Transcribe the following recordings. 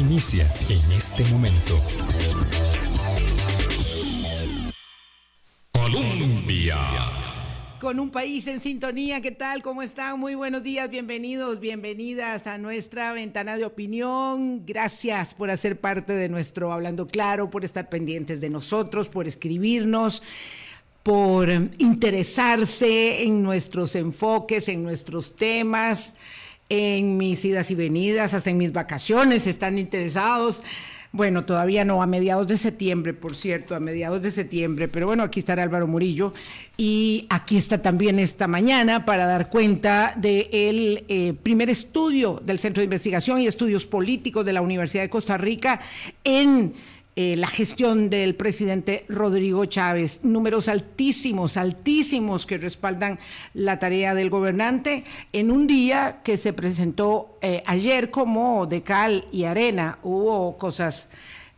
inicia en este momento. Colombia. Con un país en sintonía, ¿qué tal? ¿Cómo están? Muy buenos días, bienvenidos, bienvenidas a nuestra ventana de opinión. Gracias por hacer parte de nuestro Hablando Claro, por estar pendientes de nosotros, por escribirnos por interesarse en nuestros enfoques, en nuestros temas, en mis idas y venidas, hasta en mis vacaciones, están interesados. Bueno, todavía no, a mediados de septiembre, por cierto, a mediados de septiembre, pero bueno, aquí está Álvaro Murillo y aquí está también esta mañana para dar cuenta del eh, primer estudio del Centro de Investigación y Estudios Políticos de la Universidad de Costa Rica en eh, la gestión del presidente Rodrigo Chávez. Números altísimos, altísimos que respaldan la tarea del gobernante en un día que se presentó eh, ayer como de cal y arena. Hubo cosas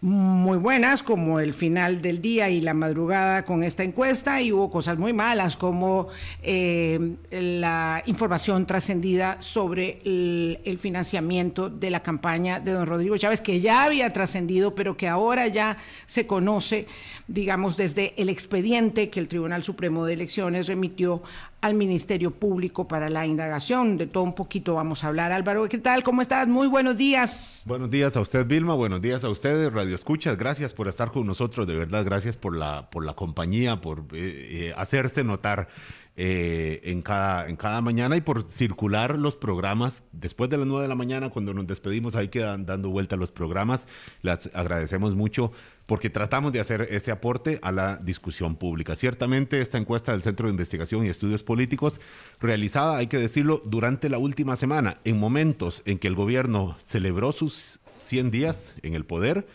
muy buenas como el final del día y la madrugada con esta encuesta y hubo cosas muy malas como eh, la información trascendida sobre el, financiamiento de la campaña de don Rodrigo Chávez que ya había trascendido pero que ahora ya se conoce digamos desde el expediente que el Tribunal Supremo de Elecciones remitió al Ministerio Público para la indagación. De todo un poquito vamos a hablar. Álvaro, ¿qué tal? ¿Cómo estás? Muy buenos días. Buenos días a usted, Vilma. Buenos días a ustedes, Radio Escuchas. Gracias por estar con nosotros. De verdad, gracias por la, por la compañía, por eh, eh, hacerse notar. Eh, en, cada, en cada mañana y por circular los programas. Después de las nueve de la mañana, cuando nos despedimos, ahí quedan dando vuelta los programas. Les agradecemos mucho porque tratamos de hacer ese aporte a la discusión pública. Ciertamente esta encuesta del Centro de Investigación y Estudios Políticos, realizada, hay que decirlo, durante la última semana, en momentos en que el gobierno celebró sus 100 días en el poder,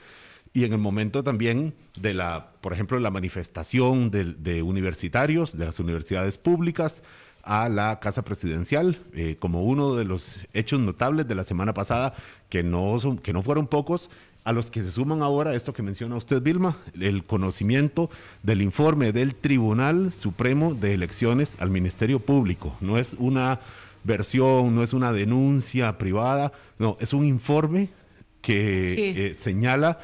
y en el momento también de la, por ejemplo, la manifestación de, universitarios, de las universidades públicas, a la Casa Presidencial, eh, como uno de los hechos notables de la semana pasada, que no, son, que no fueron pocos, a los que se suman ahora esto que menciona usted, Vilma, el conocimiento del informe del Tribunal Supremo de Elecciones al Ministerio Público. No es una versión, no es una denuncia privada, no, es un informe que eh, señala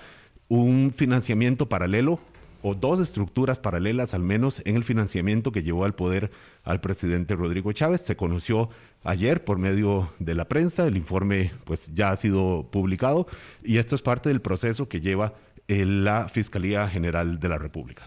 un financiamiento paralelo o dos estructuras paralelas al menos en el financiamiento que llevó al poder al presidente Rodrigo Chávez. Se conoció ayer por medio de la prensa, el informe pues ya ha sido publicado y esto es parte del proceso que lleva eh, la Fiscalía General de la República.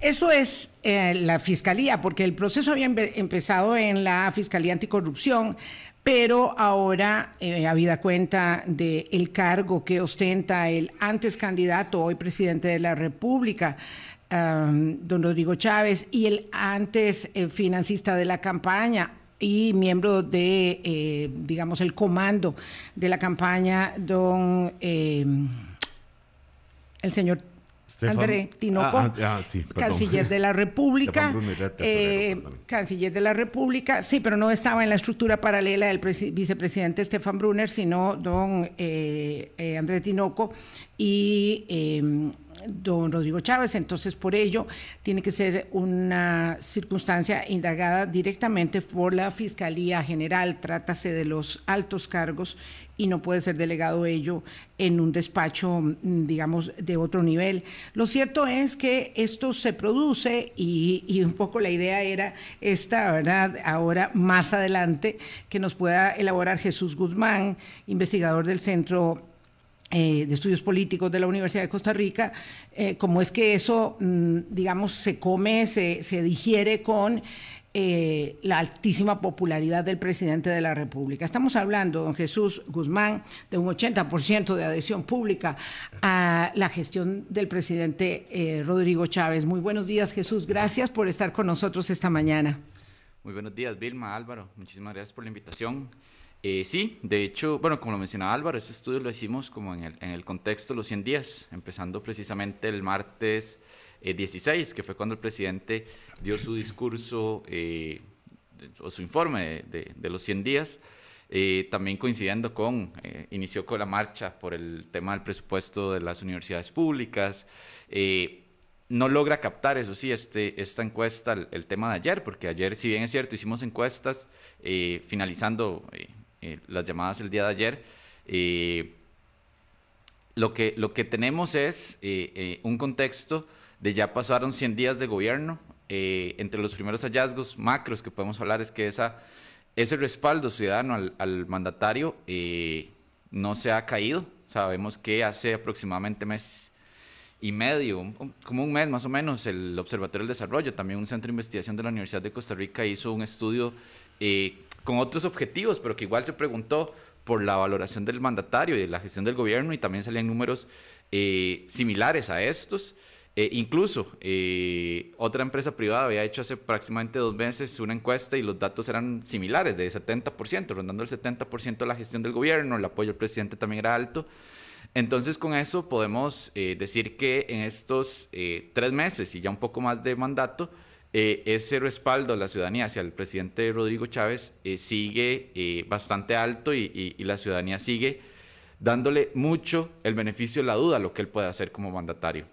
Eso es eh, la Fiscalía, porque el proceso había empezado en la Fiscalía Anticorrupción, pero ahora, eh, habida cuenta del cargo que ostenta el antes candidato, hoy presidente de la República, don Rodrigo Chávez, y el antes eh, financista de la campaña, y miembro de, eh, digamos, el comando de la campaña, don eh, el señor André Tinoco, ah, ah, canciller de la República, eh, canciller de la República, sí, pero no estaba en la estructura paralela del vicepresidente Stefan Brunner, sino don eh, eh, André Tinoco y em, don Rodrigo Chávez. Entonces, por ello, tiene que ser una circunstancia indagada directamente por la Fiscalía General. Trátase de los altos cargos y no puede ser delegado ello en un despacho, mm, digamos, de otro nivel. Lo cierto es que esto se produce y, un poco la idea era esta, ¿verdad? Ahora, más adelante, que nos pueda elaborar Jesús Guzmán, investigador del Centro eh, de Estudios Políticos de la Universidad de Costa Rica, eh, cómo es que eso, mm, digamos, se come, se, se digiere con eh, la altísima popularidad del presidente de la República. Estamos hablando, don Jesús Guzmán, de un 80% de adhesión pública a la gestión del presidente Rodrigo Chávez. Muy buenos días, Jesús. Gracias por estar con nosotros esta mañana. Muy buenos días, Vilma, Álvaro. Muchísimas gracias por la invitación. Eh, sí, de hecho, bueno, como lo mencionaba Álvaro, este estudio lo hicimos como en el, en el contexto de los 100 días, empezando precisamente el martes 16, eh, que fue cuando el presidente dio su discurso eh, o su informe de, de, los 100 días, también coincidiendo con, inició con la marcha por el tema del presupuesto de las universidades públicas. no logra captar, eso sí, este, esta encuesta, el, tema de ayer, porque ayer, si bien es cierto, hicimos encuestas finalizando eh, las llamadas el día de ayer. Eh, lo que, lo que tenemos es un contexto de ya pasaron 100 días de gobierno. Entre los primeros hallazgos macros que podemos hablar es que esa, ese respaldo ciudadano al, al mandatario no se ha caído. Sabemos que hace aproximadamente mes y medio, como un mes más o menos, el Observatorio del Desarrollo, también un centro de investigación de la Universidad de Costa Rica, hizo un estudio eh, con otros objetivos, pero que igual se preguntó por la valoración del mandatario y de la gestión del gobierno y también salían números eh, similares a estos. Eh, incluso otra empresa privada había hecho hace aproximadamente dos meses una encuesta y los datos eran similares, de 70%, rondando el 70% de la gestión del gobierno, el apoyo al presidente también era alto. Entonces con eso podemos eh, decir que en estos eh, tres meses y ya un poco más de mandato, eh, ese respaldo de la ciudadanía hacia el presidente Rodrigo Chávez sigue bastante alto y, y, la ciudadanía sigue dándole mucho el beneficio de la duda a lo que él puede hacer como mandatario.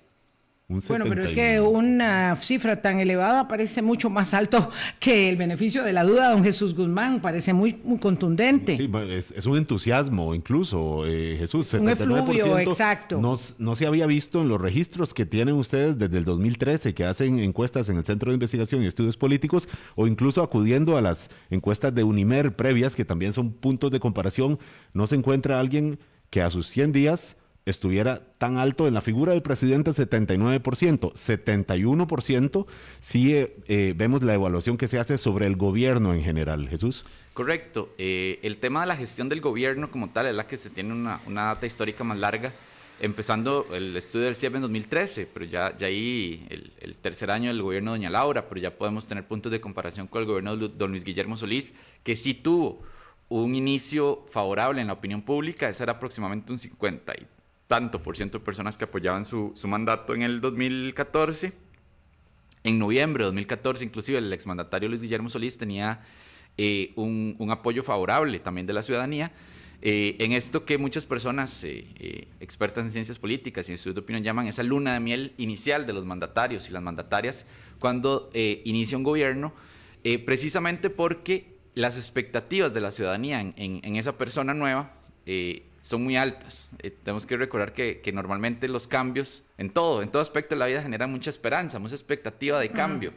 Bueno, pero es que una cifra tan elevada parece mucho más alto que el beneficio de la duda, don Jesús Guzmán, parece muy, muy contundente. Sí, es, un entusiasmo incluso, eh, Jesús. Un efluvio, exacto. No, no, se había visto en los registros que tienen ustedes desde el 2013, que hacen encuestas en el Centro de Investigación y Estudios Políticos, o incluso acudiendo a las encuestas de Unimer previas, que también son puntos de comparación, no se encuentra alguien que a sus 100 días estuviera tan alto en la figura del presidente 79%, 71% si eh, vemos la evaluación que se hace sobre el gobierno en general. Jesús. Correcto. Eh, el tema de la gestión del gobierno como tal es la que se tiene una, data histórica más larga, empezando el estudio del CIEP en 2013, pero ya, ya ahí el, tercer año del gobierno de Doña Laura, pero ya podemos tener puntos de comparación con el gobierno de Don Luis Guillermo Solís, que sí tuvo un inicio favorable en la opinión pública, ese era aproximadamente un 50 tanto por ciento de personas que apoyaban su, su mandato en el 2014. En noviembre de 2014, inclusive el exmandatario Luis Guillermo Solís tenía eh, un, un, apoyo favorable también de la ciudadanía eh, en esto que muchas personas eh, expertas en ciencias políticas y en estudios de opinión llaman esa luna de miel inicial de los mandatarios y las mandatarias cuando inicia un gobierno, precisamente porque las expectativas de la ciudadanía en, en, en esa persona nueva son muy altas. Eh, tenemos que recordar que, normalmente los cambios en todo, en todo aspecto de la vida generan mucha esperanza, mucha expectativa de cambio.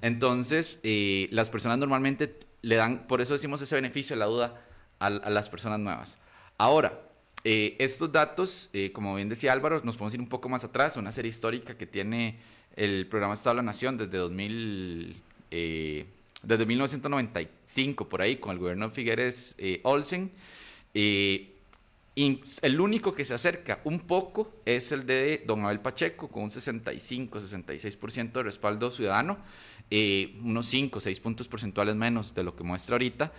Entonces, eh, las personas normalmente le dan, por eso decimos ese beneficio de la duda a, las personas nuevas. Ahora, eh, estos datos, como bien decía Álvaro, nos podemos ir un poco más atrás, una serie histórica que tiene el programa Estado de la Nación desde 2000, desde 1995, por ahí, con el gobierno de Figueres Olsen. El único que se acerca un poco es el de don Abel Pacheco, con un 65-66% de respaldo ciudadano, eh, unos 5 o 6 puntos porcentuales menos de lo que muestra ahorita.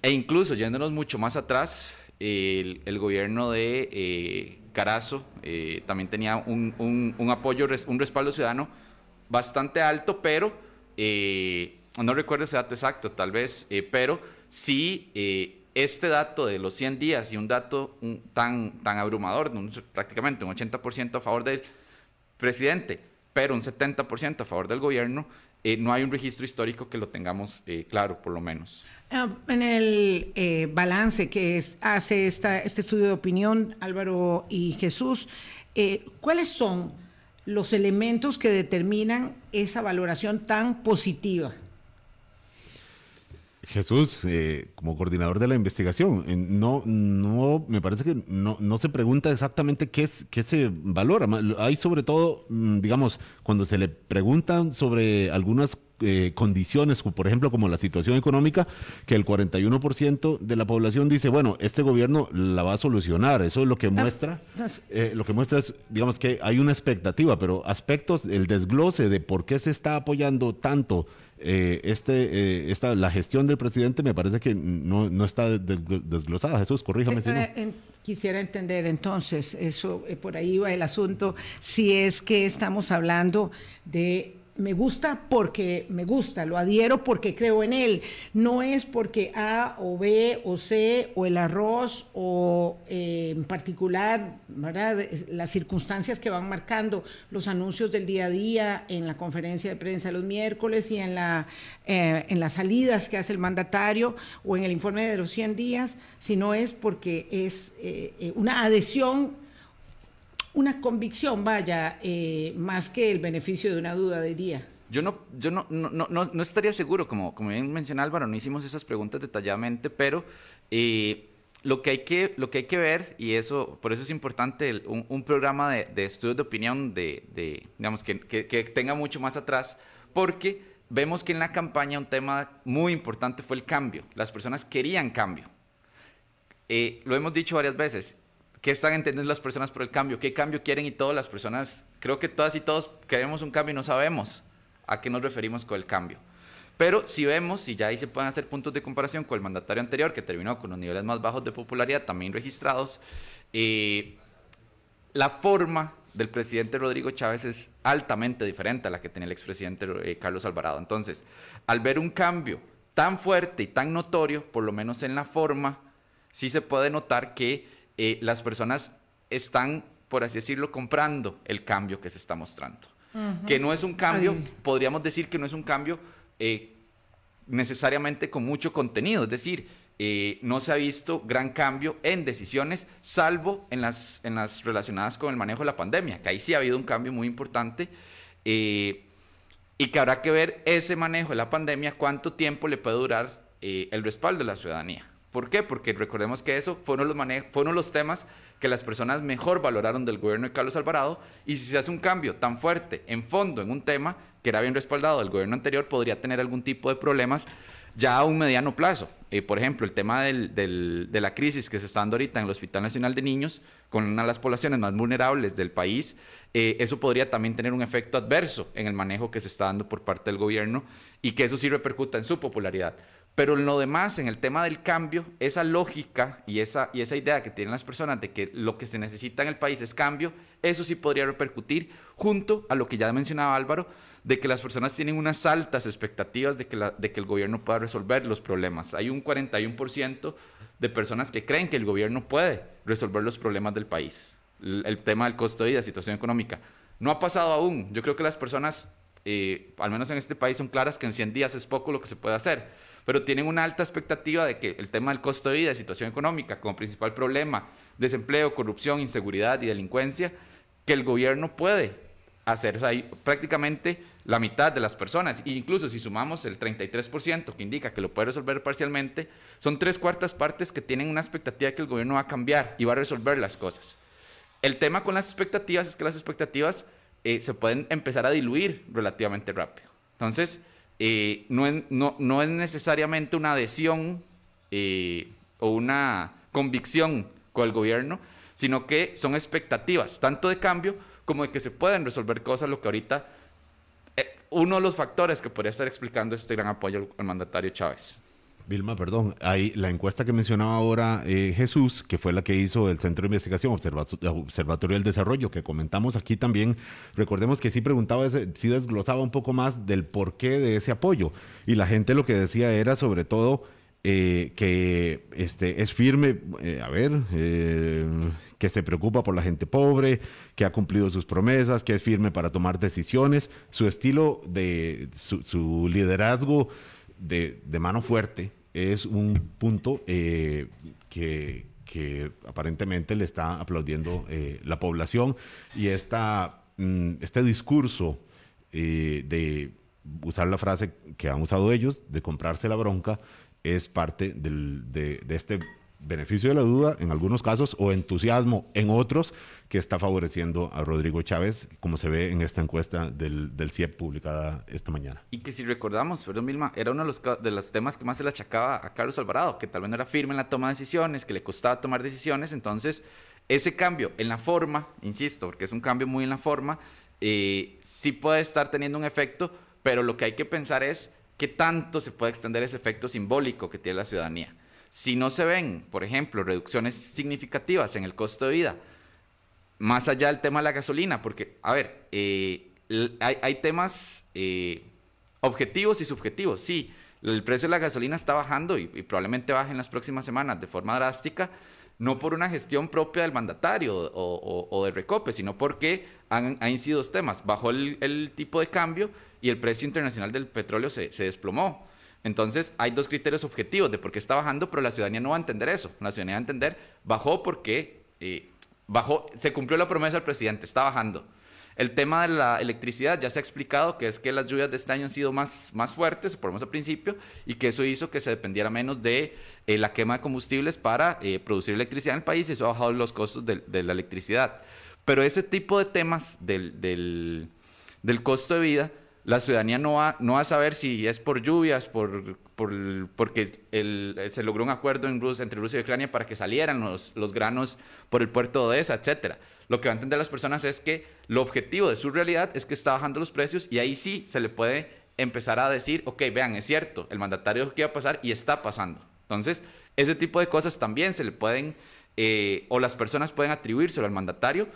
E incluso, yéndonos mucho más atrás, el, gobierno de eh, Carazo eh, también tenía un, un, apoyo, un respaldo ciudadano bastante alto, pero no recuerdo ese dato exacto, tal vez, pero sí este dato de los 100 días y un dato tan, tan abrumador, prácticamente un 80% a favor del presidente, pero un 70% a favor del gobierno, eh, no hay un registro histórico que lo tengamos eh, claro, por lo menos. Ah, en el eh, balance que hace esta, este estudio de opinión, Álvaro y Jesús, ¿cuáles son los elementos que determinan esa valoración tan positiva? Jesús, eh, como coordinador de la investigación, no, no, me parece que no, no se pregunta exactamente qué, es, qué se valora. Hay sobre todo, mm, digamos, cuando se le preguntan sobre algunas eh, condiciones, por ejemplo, como la situación económica, que el 41% de la población dice, bueno, este gobierno la va a solucionar. Eso es lo que ah, muestra. Eh, lo que muestra es, digamos, que hay una expectativa, pero aspectos, el desglose de por qué se está apoyando tanto eh, este, eh, esta, la gestión del presidente me parece que no, no está desglosada. Jesús, corríjame si no. Eh, quisiera entender entonces, eso por ahí va el asunto, si es que estamos hablando de me gusta porque me gusta, lo adhiero porque creo en él, no es porque A o B o C o el arroz o eh, en particular, ¿verdad? Las circunstancias que van marcando los anuncios del día a día en la conferencia de prensa los miércoles y en, la, eh, en las salidas que hace el mandatario o en el informe de los 100 días, sino es porque es eh, una adhesión una convicción, vaya, eh, más que el beneficio de una duda, diría. Yo no, yo no, no, no, no estaría seguro, como, como bien mencionó Álvaro, no hicimos esas preguntas detalladamente, pero eh, lo, que hay que, lo que hay que ver, y eso, por eso es importante un, un, programa de, de, estudios de opinión de, digamos, que, que, que tenga mucho más atrás, porque vemos que en la campaña un tema muy importante fue el cambio. Las personas querían cambio. Eh, lo hemos dicho varias veces. ¿Qué están entendiendo las personas por el cambio? ¿Qué cambio quieren? Y todas las personas, creo que todas y todos queremos un cambio y no sabemos a qué nos referimos con el cambio. Pero si vemos, y ya ahí se pueden hacer puntos de comparación con el mandatario anterior, que terminó con los niveles más bajos de popularidad también registrados, eh, la forma del presidente Rodrigo Chávez es altamente diferente a la que tenía el expresidente eh, Carlos Alvarado. Entonces, al ver un cambio tan fuerte y tan notorio, por lo menos en la forma, sí se puede notar que eh, las personas están, por así decirlo, comprando el cambio que se está mostrando. Que no es un cambio, podríamos decir que no es un cambio eh, necesariamente con mucho contenido, es decir, eh, no se ha visto gran cambio en decisiones, salvo en las, en las relacionadas con el manejo de la pandemia, que ahí sí ha habido un cambio muy importante. Eh, y que habrá que ver ese manejo de la pandemia, cuánto tiempo le puede durar eh, el respaldo de la ciudadanía. ¿Por qué? Porque recordemos que eso fueron los, fueron los temas que las personas mejor valoraron del gobierno de Carlos Alvarado y si se hace un cambio tan fuerte en fondo en un tema que era bien respaldado del gobierno anterior, podría tener algún tipo de problemas ya a un mediano plazo. Eh, por ejemplo, el tema de la crisis que se está dando ahorita en el Hospital Nacional de Niños, con una de las poblaciones más vulnerables del país, eh, eso podría también tener un efecto adverso en el manejo que se está dando por parte del gobierno y que eso sí repercuta en su popularidad. Pero en lo demás, en el tema del cambio, esa lógica y esa, y esa idea que tienen las personas de que lo que se necesita en el país es cambio, eso sí podría repercutir junto a lo que ya mencionaba Álvaro, de que las personas tienen unas altas expectativas de que, de que el gobierno pueda resolver los problemas. Hay un 41% de personas que creen que el gobierno puede resolver los problemas del país. El, tema del costo de vida, situación económica. No ha pasado aún. Yo creo que las personas, eh, al menos en este país, son claras que en 100 días es poco lo que se puede hacer. Pero tienen una alta expectativa de que el tema del costo de vida, situación económica, como principal problema, desempleo, corrupción, inseguridad y delincuencia, que el gobierno puede hacer. O hay prácticamente la mitad de las personas, e incluso si sumamos el 33% que indica que lo puede resolver parcialmente, son tres cuartas partes que tienen una expectativa de que el gobierno va a cambiar y va a resolver las cosas. El tema con las expectativas es que las expectativas eh, se pueden empezar a diluir relativamente rápido. Entonces, eh, no, es, no, no, es necesariamente una adhesión eh, o una convicción con el gobierno, sino que son expectativas, tanto de cambio como de que se pueden resolver cosas, lo que ahorita, eh, uno de los factores que podría estar explicando este gran apoyo al, mandatario Chávez. Vilma, perdón, hay la encuesta que mencionaba ahora eh, Jesús, que fue la que hizo el Centro de Investigación Observatorio del Desarrollo, que comentamos aquí también. Recordemos que sí preguntaba, sí desglosaba un poco más del porqué de ese apoyo. Y la gente lo que decía era sobre todo eh, que este, es firme, eh, a ver, que se preocupa por la gente pobre, que ha cumplido sus promesas, que es firme para tomar decisiones, su estilo de su, liderazgo de, mano fuerte es un punto que, que, aparentemente le está aplaudiendo la población. Y esta, mm, este discurso de usar la frase que han usado ellos, de comprarse la bronca, es parte del, de, de, este beneficio de la duda en algunos casos o entusiasmo en otros que está favoreciendo a Rodrigo Chávez, como se ve en esta encuesta del, del CIEP publicada esta mañana. Y que si recordamos, perdón Milma, era uno de los, de los temas que más se le achacaba a Carlos Alvarado, que tal vez no era firme en la toma de decisiones, que le costaba tomar decisiones, entonces ese cambio en la forma, insisto, porque es un cambio muy en la forma, eh, sí puede estar teniendo un efecto, pero lo que hay que pensar es ¿qué tanto se puede extender ese efecto simbólico que tiene la ciudadanía? Si no se ven, por ejemplo, reducciones significativas en el costo de vida, más allá del tema de la gasolina, porque, a ver, eh, hay, temas eh, objetivos y subjetivos. Sí, el precio de la gasolina está bajando y, probablemente baje en las próximas semanas de forma drástica, no por una gestión propia del mandatario o, o, del recope, sino porque han, han sido dos temas. Bajó el, el tipo de cambio y el precio internacional del petróleo se, desplomó. Entonces, hay dos criterios objetivos de por qué está bajando, pero la ciudadanía no va a entender eso. La ciudadanía va a entender, bajó porque eh, bajó, se cumplió la promesa del presidente, está bajando. El tema de la electricidad ya se ha explicado que es que las lluvias de este año han sido más, más fuertes, por lo menos al principio, y que eso hizo que se dependiera menos de eh, la quema de combustibles para eh, producir electricidad en el país y eso ha bajado los costos de, de la electricidad. Pero ese tipo de temas del, del, del, costo de vida, la ciudadanía no va, no va a saber si es por lluvias, por, por porque el, se logró un acuerdo en entre Rusia y Ucrania para que salieran los, granos por el puerto de Odessa, etcétera lo que van a entender las personas es que lo objetivo de su realidad es que está bajando los precios y ahí sí se le puede empezar a decir, ok, vean, es cierto, el mandatario dijo que iba a pasar y está pasando. Entonces, ese tipo de cosas también se le pueden, eh, o las personas pueden atribuírselo al mandatario,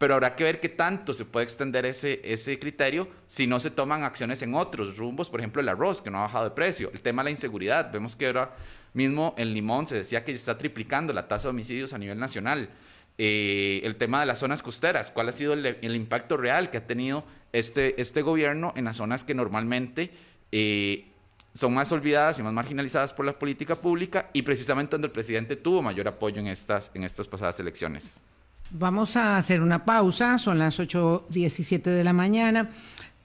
pero habrá que ver qué tanto se puede extender ese, ese criterio si no se toman acciones en otros rumbos, por ejemplo el arroz, que no ha bajado de precio, el tema de la inseguridad, vemos que ahora mismo en Limón se decía que se está triplicando la tasa de homicidios a nivel nacional. Eh, el tema de las zonas costeras, cuál ha sido el, impacto real que ha tenido este, este gobierno en las zonas que normalmente eh, son más olvidadas y más marginalizadas por la política pública y precisamente donde el presidente tuvo mayor apoyo en estas, en estas pasadas elecciones. Vamos a hacer una pausa, son las 8.17 de la mañana.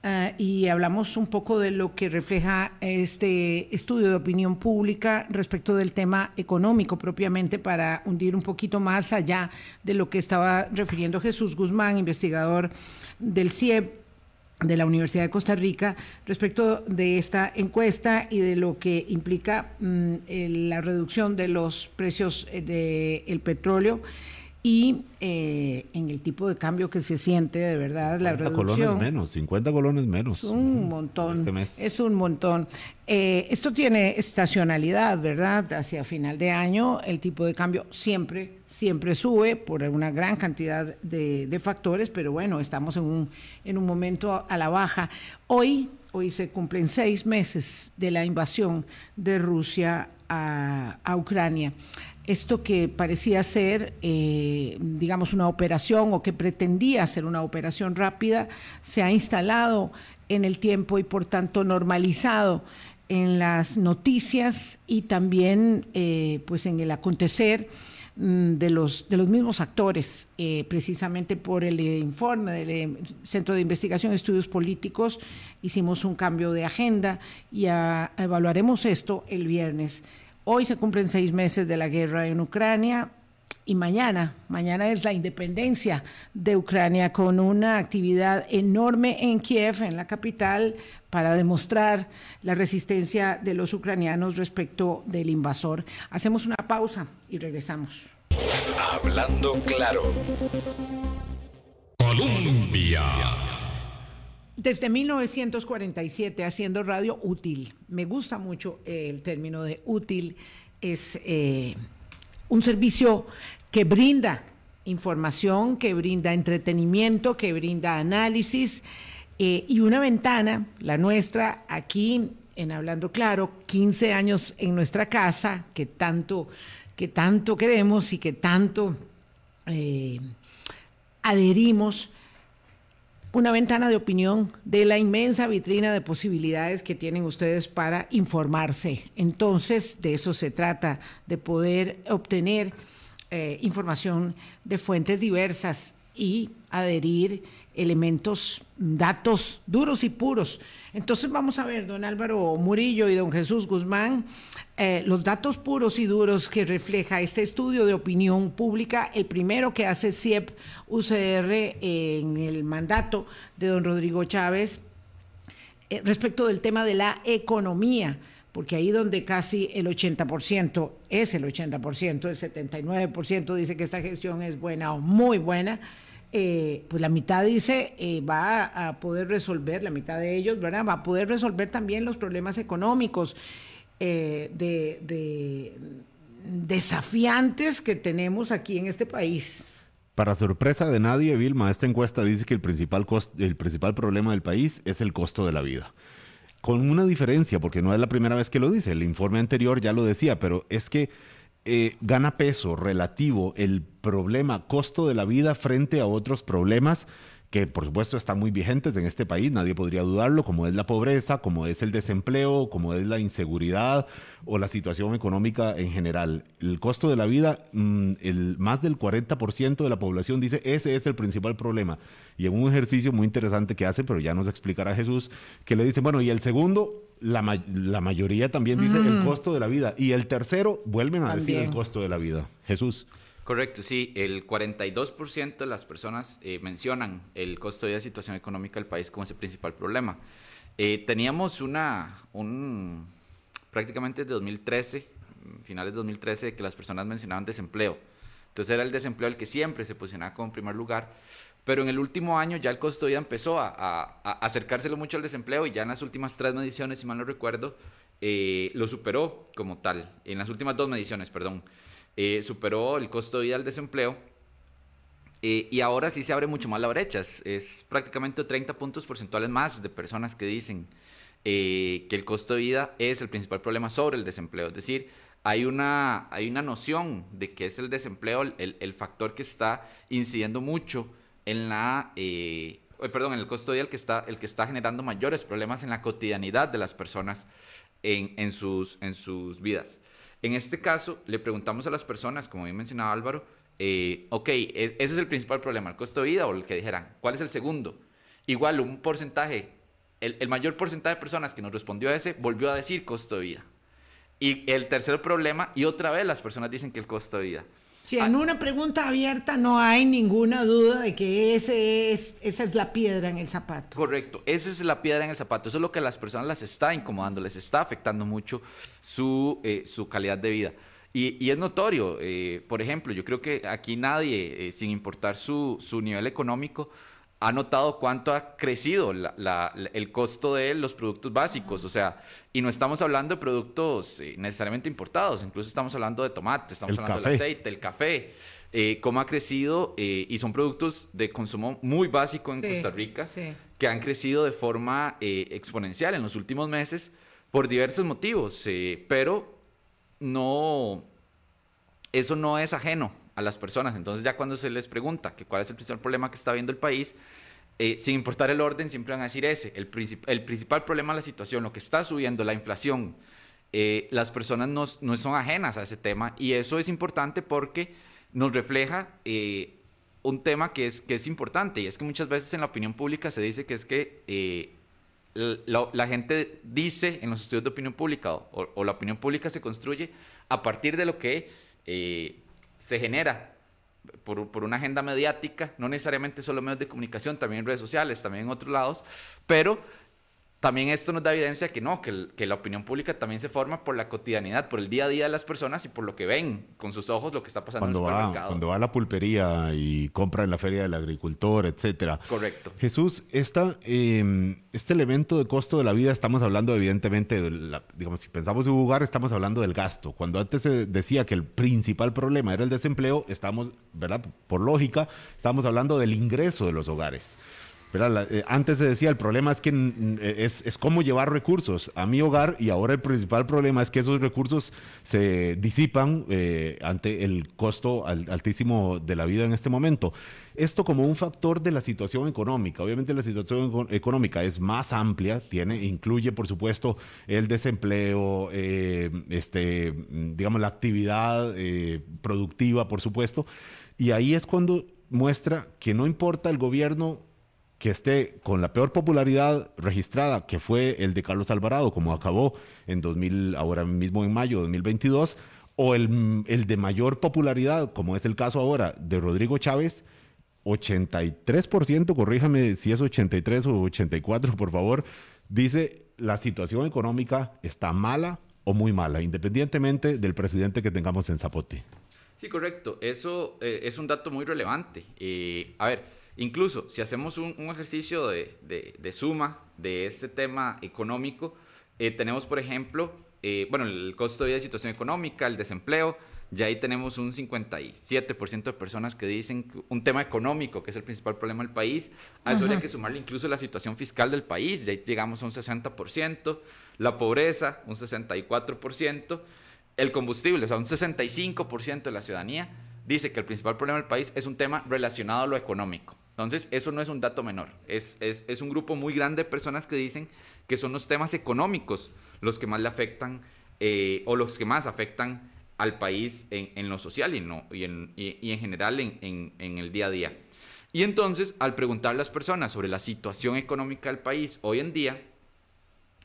Uh, y hablamos un poco de lo que refleja este estudio de opinión pública respecto del tema económico propiamente para hundir un poquito más allá de lo que estaba refiriendo Jesús Guzmán, investigador del CIEP de la Universidad de Costa Rica respecto de esta encuesta y de lo que implica mm, la reducción de los precios eh, del petróleo y eh, en el tipo de cambio que se siente de verdad la reducción. colones menos, 50 colones menos. Es un montón, este es un montón. Eh, esto tiene estacionalidad, ¿verdad? Hacia final de año el tipo de cambio siempre, siempre sube por una gran cantidad de, de factores, pero bueno, estamos en un, en un momento a la baja. Hoy, hoy se cumplen seis meses de la invasión de Rusia a, a Ucrania esto que parecía ser, eh, digamos, una operación o que pretendía ser una operación rápida, se ha instalado en el tiempo y por tanto normalizado en las noticias y también eh, pues en el acontecer mm, de los, de los mismos actores, eh, precisamente por el informe del Centro de Investigación y Estudios Políticos, hicimos un cambio de agenda y evaluaremos esto el viernes. Hoy se cumplen seis meses de la guerra en Ucrania y mañana, mañana es la independencia de Ucrania con una actividad enorme en Kiev, en la capital, para demostrar la resistencia de los ucranianos respecto del invasor. Hacemos una pausa y regresamos. Hablando claro. Colombia. Desde 1947 haciendo radio útil. Me gusta mucho el término de útil. Es eh, un servicio que brinda información, que brinda entretenimiento, que brinda análisis eh, y una ventana, la nuestra, aquí en Hablando Claro, 15 años en nuestra casa, que tanto, que tanto queremos y que tanto eh, adherimos una ventana de opinión de la inmensa vitrina de posibilidades que tienen ustedes para informarse. Entonces, de eso se trata, de poder obtener eh, información de fuentes diversas y adherir elementos, datos duros y puros. Entonces vamos a ver, don Álvaro Murillo y don Jesús Guzmán, eh, los datos puros y duros que refleja este estudio de opinión pública, el primero que hace CIEP UCR en el mandato de don Rodrigo Chávez, eh, respecto del tema de la economía porque ahí donde casi el 80% es el 80%, el 79% dice que esta gestión es buena o muy buena, eh, pues la mitad dice eh, va a poder resolver, la mitad de ellos, ¿verdad? Va a poder resolver también los problemas económicos eh, de, desafiantes que tenemos aquí en este país. Para sorpresa de nadie, Vilma, esta encuesta dice que el principal, el principal problema del país es el costo de la vida. Con una diferencia, porque no es la primera vez que lo dice, el informe anterior ya lo decía, pero es que eh, gana peso relativo el problema costo de la vida frente a otros problemas que por supuesto están muy vigentes en este país, nadie podría dudarlo, como es la pobreza, como es el desempleo, como es la inseguridad o la situación económica en general. El costo de la vida, mm, el, más del 40% de la población dice ese es el principal problema. Y en un ejercicio muy interesante que hace, pero ya nos explicará Jesús, que le dice, bueno, y el segundo, la, mayoría también dice el costo de la vida. Y el tercero, vuelven a decir el costo de la vida. Jesús. Correcto, sí, el 42% de las personas eh, mencionan el costo de la situación económica del país como ese principal problema. Eh, teníamos una, un, prácticamente desde 2013, finales de 2013, que las personas mencionaban desempleo. Entonces era el desempleo el que siempre se posicionaba como primer lugar, pero en el último año ya el costo de vida empezó a, a, acercárselo mucho al desempleo y ya en las últimas tres mediciones, si mal no recuerdo, eh, lo superó como tal, en las últimas dos mediciones, perdón. Eh, superó el costo de vida del desempleo eh, y ahora sí se abre mucho más la brecha. Es, prácticamente 30 puntos porcentuales más de personas que dicen eh, que el costo de vida es el principal problema sobre el desempleo. Es decir, hay una, hay una noción de que es el desempleo el, el factor que está incidiendo mucho en la... perdón, en el costo de vida el que, está, el que está generando mayores problemas en la cotidianidad de las personas en, en, sus, en sus vidas. En este caso, le preguntamos a las personas, como bien mencionaba Álvaro, eh, ok, e, ese es el principal problema, el costo de vida, o el que dijeran, ¿cuál es el segundo? Igual, un porcentaje, el, el mayor porcentaje de personas que nos respondió a ese volvió a decir costo de vida. Y el tercer problema, y otra vez las personas dicen que el costo de vida. Si en una pregunta abierta no hay ninguna duda de que ese es, esa es la piedra en el zapato. Correcto, esa es la piedra en el zapato. Eso es lo que a las personas las está incomodando, les está afectando mucho su, eh, su calidad de vida. Y, y es notorio, eh, por ejemplo, yo creo que aquí nadie, eh, sin importar su, su nivel económico, ha notado cuánto ha crecido el costo de los productos básicos, o sea, y no estamos hablando de productos eh, necesariamente importados, incluso estamos hablando de tomate, estamos hablando del aceite, el café, eh, cómo ha crecido, eh, y son productos de consumo muy básico en Costa Rica, que han crecido de forma exponencial en los últimos meses por diversos motivos, pero no, eso no es ajeno a las personas. Entonces ya cuando se les pregunta que cuál es el principal problema que está viendo el país, eh, sin importar el orden, siempre van a decir ese. El, principal problema de la situación, lo que está subiendo, la inflación, eh, las personas no, no, son ajenas a ese tema y eso es importante porque nos refleja eh, un tema que es, que es importante y es que muchas veces en la opinión pública se dice que es que la, gente dice en los estudios de opinión pública o, la opinión pública se construye a partir de lo que se genera por, por, una agenda mediática, no necesariamente solo medios de comunicación, también redes sociales, también en otros lados, pero también esto nos da evidencia que no, que, que, la opinión pública también se forma por la cotidianidad, por el día a día de las personas y por lo que ven con sus ojos lo que está pasando cuando en el supermercado. Va, cuando va a la pulpería y compra en la feria del agricultor, etcétera. Correcto. Jesús, esta, eh, este elemento de costo de la vida, estamos hablando evidentemente, de la, digamos, si pensamos en un lugar, estamos hablando del gasto. Cuando antes se decía que el principal problema era el desempleo, estamos, ¿verdad? Por lógica, estamos hablando del ingreso de los hogares. Eh, antes se decía, el problema es que eh, es, cómo llevar recursos a mi hogar y ahora el principal problema es que esos recursos se disipan eh, ante el costo altísimo de la vida en este momento. Esto como un factor de la situación económica. Obviamente la situación económica es más amplia, tiene, incluye por supuesto el desempleo, este, digamos la actividad productiva, por supuesto. Y ahí es cuando muestra que no importa el gobierno que esté con la peor popularidad registrada, que fue el de Carlos Alvarado, como acabó en 2000, ahora mismo en mayo de 2022, o el, el de mayor popularidad, como es el caso ahora de Rodrigo Chávez, 83%, corríjame si es 83 o 84, por favor, dice la situación económica está mala o muy mala, independientemente del presidente que tengamos en Zapote. Sí, correcto. Eso eh, es un dato muy relevante. Eh, a ver, Incluso si hacemos un, ejercicio de, suma de este tema económico, eh, tenemos, por ejemplo, eh, bueno, el costo de vida de situación económica, el desempleo, ya ahí tenemos un 57% de personas que dicen un tema económico, que es el principal problema del país. A eso habría que sumarle incluso la situación fiscal del país, ya ahí llegamos a un 60%, la pobreza, un 64%, el combustible, o sea, un 65% de la ciudadanía dice que el principal problema del país es un tema relacionado a lo económico. Entonces, eso no es un dato menor. Es, es, es, un grupo muy grande de personas que dicen que son los temas económicos los que más le afectan eh, o los que más afectan al país en, en lo social y, no, y, en, y, y en general en, en, el día a día. Y entonces, al preguntar a las personas sobre la situación económica del país hoy en día,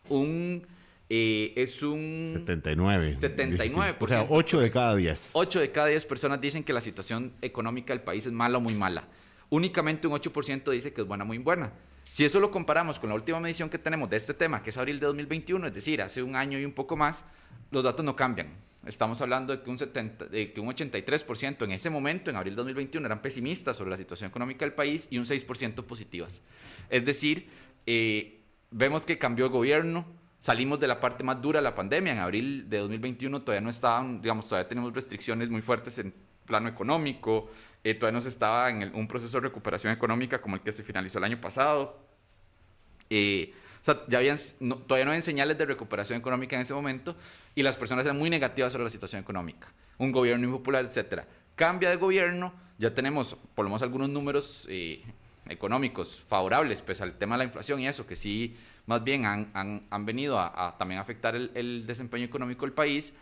un, eh, es un... 79. 79%. O sea, 8 de cada 10. 8 de cada 10 personas dicen que la situación económica del país es mala o muy mala. Únicamente un 8% dice que es buena muy buena. Si eso lo comparamos con la última medición que tenemos de este tema, que es abril de 2021, es decir, hace un año y un poco más, los datos no cambian. Estamos hablando de que un, 70, de que un 83% en ese momento, en abril de 2021, eran pesimistas sobre la situación económica del país y un 6% positivas. Es decir, eh, vemos que cambió el gobierno, salimos de la parte más dura de la pandemia. En abril de 2021 todavía no estaban, digamos, todavía tenemos restricciones muy fuertes en plano económico, eh, todavía no se estaba en el, un proceso de recuperación económica como el que se finalizó el año pasado. Eh, o sea, ya habían, no, todavía no había señales de recuperación económica en ese momento y las personas eran muy negativas sobre la situación económica. Un gobierno impopular, etcétera. Cambia de gobierno, ya tenemos por lo menos algunos números eh, económicos favorables, pues al tema de la inflación y eso, que sí, más bien han, han, han venido a, a, también afectar el, el, desempeño económico del país.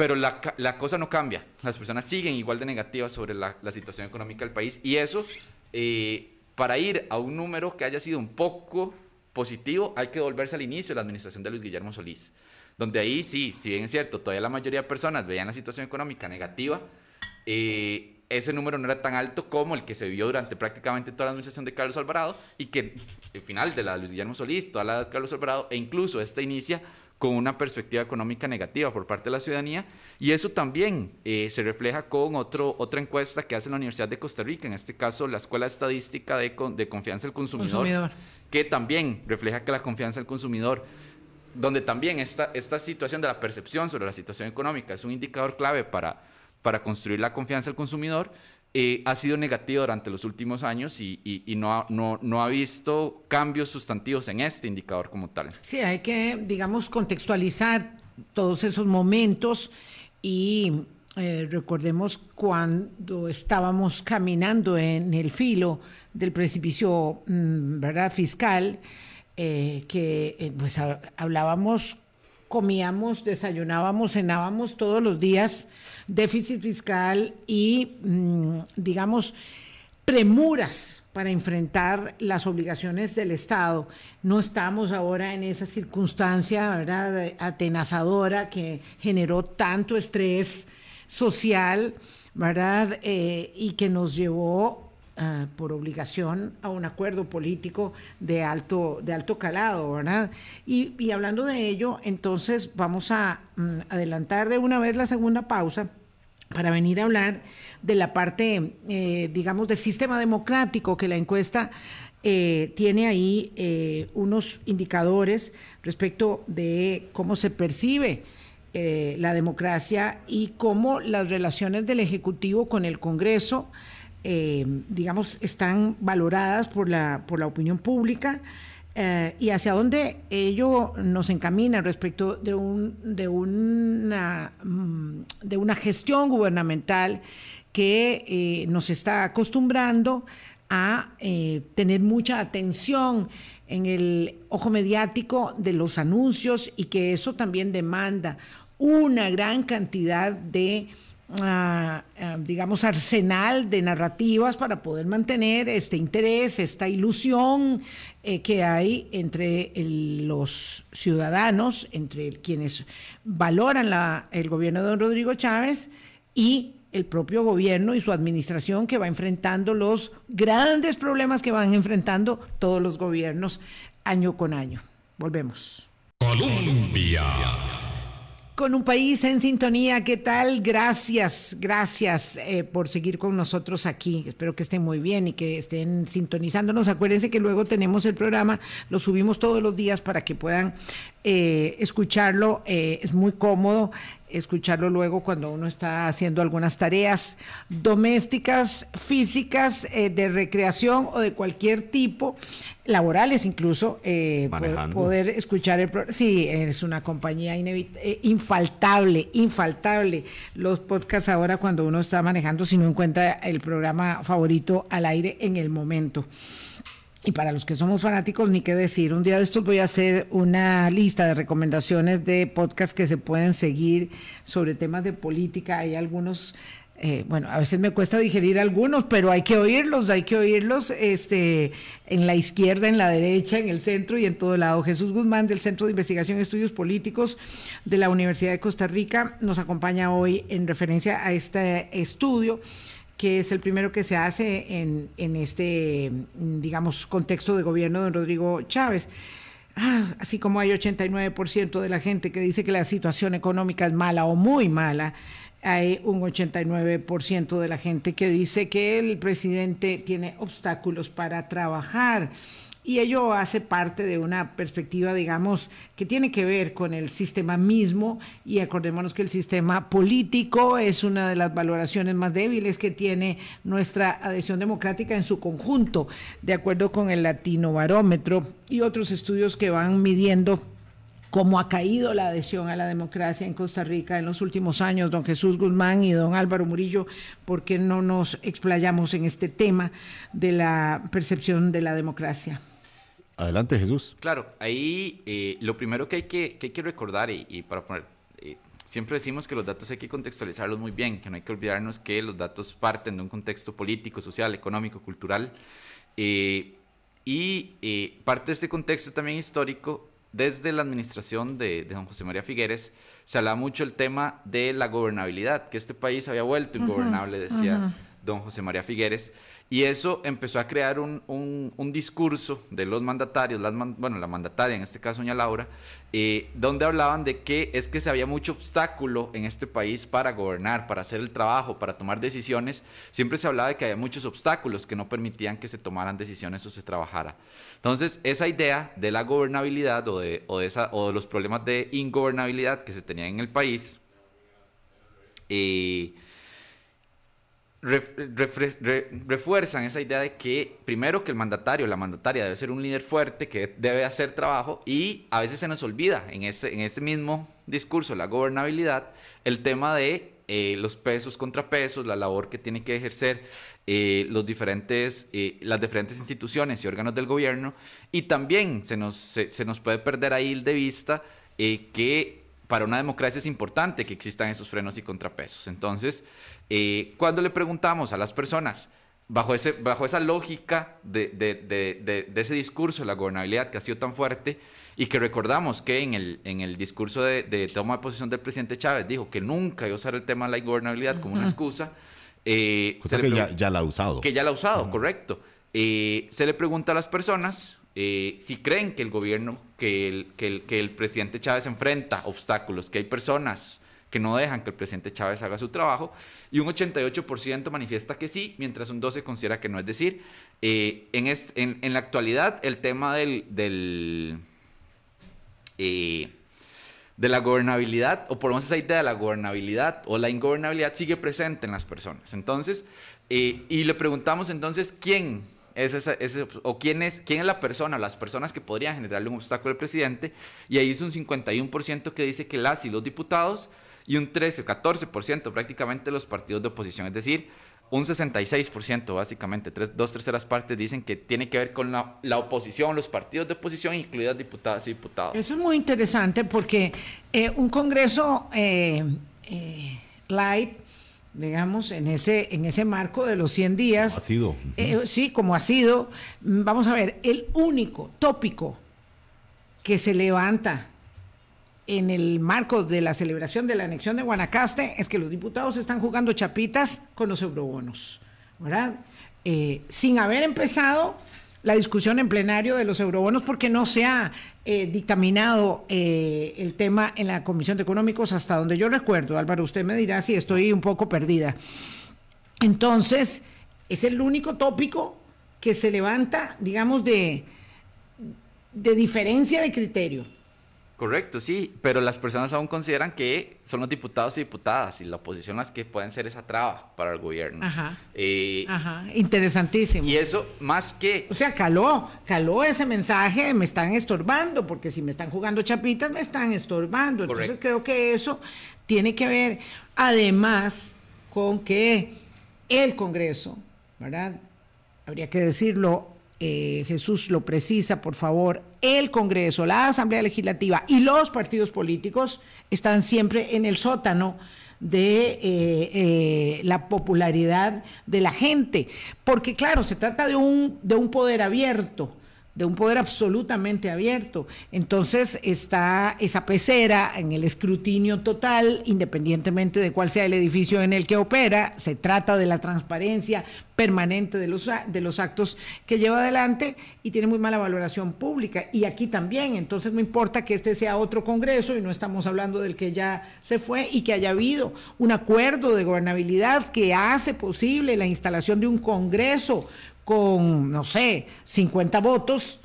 Pero la, la, cosa no cambia. Las personas siguen igual de negativas sobre la, la situación económica del país. Y eso, eh, para ir a un número que haya sido un poco positivo, hay que volverse al inicio de la administración de Luis Guillermo Solís, donde ahí sí, si bien es cierto, todavía la mayoría de personas veían la situación económica negativa, eh, ese número no era tan alto como el que se vio durante prácticamente toda la administración de Carlos Alvarado y que el final de la Luis Guillermo Solís, toda la de Carlos Alvarado e incluso esta inicia con una perspectiva económica negativa por parte de la ciudadanía y eso también eh, se refleja con otro, otra encuesta que hace la Universidad de Costa Rica, en este caso la Escuela Estadística de, de Confianza del Consumidor, consumidor, que también refleja que la confianza del consumidor, donde también esta, esta situación de la percepción sobre la situación económica es un indicador clave para, para construir la confianza del consumidor, eh, ha sido negativo durante los últimos años y no, ha, no, no, ha visto cambios sustantivos en este indicador como tal. Sí, hay que, digamos, contextualizar todos esos momentos y eh, recordemos cuando estábamos caminando en el filo del precipicio mm, ¿verdad? fiscal, eh, que eh, pues hablábamos, comíamos, desayunábamos, cenábamos todos los días déficit fiscal y, mmm, digamos, premuras para enfrentar las obligaciones del Estado. No estamos ahora en esa circunstancia ¿verdad? atenazadora que generó tanto estrés social, ¿verdad? Eh, y que nos llevó uh, por obligación a un acuerdo político de alto, de alto calado, ¿verdad? Y, hablando de ello, entonces vamos a um, adelantar de una vez la segunda pausa para venir a hablar de la parte, eh, digamos, del sistema democrático que la encuesta eh, tiene ahí eh, unos indicadores respecto de cómo se percibe eh, la democracia y cómo las relaciones del Ejecutivo con el Congreso, eh, digamos, están valoradas por la, por la opinión pública. Eh, y hacia dónde ello nos encamina respecto de, un, de, una, mm, de una gestión gubernamental que eh, nos está acostumbrando a tener mucha atención en el ojo mediático de los anuncios y que eso también demanda una gran cantidad de Digamos, arsenal de narrativas para poder mantener este interés, esta ilusión eh, que hay entre los ciudadanos, entre quienes valoran el gobierno de don Rodrigo Chávez y el propio gobierno y su administración que va enfrentando los grandes problemas que van enfrentando todos los gobiernos año con año. Volvemos. Colombia con un país en sintonía. ¿Qué tal? Gracias, gracias eh, por seguir con nosotros aquí. Espero que estén muy bien y que estén sintonizándonos. Acuérdense que luego tenemos el programa, lo subimos todos los días para que puedan eh, escucharlo eh, es muy cómodo, escucharlo luego cuando uno está haciendo algunas tareas domésticas, físicas, eh, de recreación o de cualquier tipo, laborales incluso, poder, escuchar el programa. Sí, es una compañía infaltable, infaltable. Los podcasts ahora cuando uno está manejando, si no encuentra el programa favorito al aire en el momento. Y para los que somos fanáticos, ni qué decir. Un día de estos voy a hacer una lista de recomendaciones de podcasts que se pueden seguir sobre temas de política. Hay algunos, eh, bueno, a veces me cuesta digerir algunos, pero hay que oírlos, hay que oírlos este, en la izquierda, en la derecha, en el centro y en todo lado. Jesús Guzmán del Centro de Investigación y Estudios Políticos de la Universidad de Costa Rica nos acompaña hoy en referencia a este estudio que es el primero que se hace en, en este, digamos, contexto de gobierno de Rodrigo Chávez. Ah, así como hay 89% de la gente que dice que la situación económica es mala o muy mala, hay un 89% de la gente que dice que el presidente tiene obstáculos para trabajar y ello hace parte de una perspectiva, digamos, que tiene que ver con el sistema mismo y acordémonos que el sistema político es una de las valoraciones más débiles que tiene nuestra adhesión democrática en su conjunto, de acuerdo con el Latino Barómetro y otros estudios que van midiendo cómo ha caído la adhesión a la democracia en Costa Rica en los últimos años, don Jesús Guzmán y don Álvaro Murillo, ¿por qué no nos explayamos en este tema de la percepción de la democracia? Adelante, Jesús. Claro, ahí eh, lo primero que hay que, hay que recordar y, para poner, eh, siempre decimos que los datos hay que contextualizarlos muy bien, que no hay que olvidarnos que los datos parten de un contexto político, social, económico, cultural. Eh, y parte de este contexto también histórico, desde la administración de, don José María Figueres, se habla mucho el tema de la gobernabilidad, que este país había vuelto ingobernable, decía don José María Figueres. Y eso empezó a crear un, un, discurso de los mandatarios, bueno, la mandataria, en este caso doña Laura, eh, donde hablaban de que es que se había mucho obstáculo en este país para gobernar, para hacer el trabajo, para tomar decisiones. Siempre se hablaba de que había muchos obstáculos que no permitían que se tomaran decisiones o se trabajara. Entonces, esa idea de la gobernabilidad o de, o de, esa, o de los problemas de ingobernabilidad que se tenían en el país, eh, refuerzan esa idea de que primero que el mandatario, la mandataria debe ser un líder fuerte que debe hacer trabajo y a veces se nos olvida en ese, en ese mismo discurso, la gobernabilidad, el tema de eh, los pesos, contrapesos, la labor que tiene que ejercer eh, los diferentes, eh, las diferentes instituciones y órganos del gobierno. Y también se nos, se nos puede perder ahí de vista que para una democracia es importante que existan esos frenos y contrapesos. Entonces, eh, cuando le preguntamos a las personas, bajo, ese, bajo esa lógica de, de, ese discurso de la gobernabilidad que ha sido tan fuerte, y que recordamos que en el, en el discurso de, toma de posición del presidente Chávez dijo que nunca iba a usar el tema de la gobernabilidad como una excusa. Eh, que ya, la ha usado. Que ya la ha usado, correcto. Eh, se le pregunta a las personas eh, si creen que el gobierno, que el, que, el, que el presidente Chávez enfrenta obstáculos, que hay personas que no dejan que el presidente Chávez haga su trabajo, y un 88% manifiesta que sí, mientras un 12% considera que no. Es decir, eh, en, en, la actualidad el tema del, del eh, de la gobernabilidad, o por lo menos esa idea de la gobernabilidad o la ingobernabilidad sigue presente en las personas. Entonces, y le preguntamos entonces, ¿quién o quién es, quién es la persona, las personas que podrían generarle un obstáculo al presidente, y ahí es un 51% que dice que las y los diputados, y un 13 o 14% prácticamente los partidos de oposición, es decir, un 66% básicamente, tres, dos terceras partes dicen que tiene que ver con la, la, oposición, los partidos de oposición, incluidas diputadas y diputados. Eso es muy interesante porque eh, un Congreso eh, eh, light digamos, en ese, en ese marco de los 100 días. Ha sido. Eh, sí, como ha sido. Vamos a ver, el único tópico que se levanta en el marco de la celebración de la anexión de Guanacaste es que los diputados están jugando chapitas con los eurobonos, ¿verdad? Eh, sin haber empezado la discusión en plenario de los eurobonos porque no se ha eh, dictaminado eh, el tema en la Comisión de Económicos hasta donde yo recuerdo. Álvaro, usted me dirá si estoy un poco perdida. Entonces, es el único tópico que se levanta, digamos, de, de diferencia de criterio. Correcto, sí, pero las personas aún consideran que son los diputados y diputadas y la oposición las que pueden ser esa traba para el gobierno. Ajá. Eh, Ajá, interesantísimo. y eso, más que... O sea, caló, caló ese mensaje, me están estorbando, porque si me están jugando chapitas, me están estorbando. Entonces Correcto. creo que eso tiene que ver, además, con que el Congreso, ¿verdad? Habría que decirlo, eh, Jesús lo precisa, por favor, el Congreso, la Asamblea Legislativa y los partidos políticos están siempre en el sótano de eh, eh, la popularidad de la gente, porque claro, se trata de un, de un poder abierto, de un poder absolutamente abierto. Entonces está esa pecera en el escrutinio total, independientemente de cuál sea el edificio en el que opera, se trata de la transparencia permanente de los, de los actos que lleva adelante y tiene muy mala valoración pública. Y aquí también, entonces no importa que este sea otro Congreso y no estamos hablando del que ya se fue y que haya habido un acuerdo de gobernabilidad que hace posible la instalación de un Congreso con, no sé, 50 votos,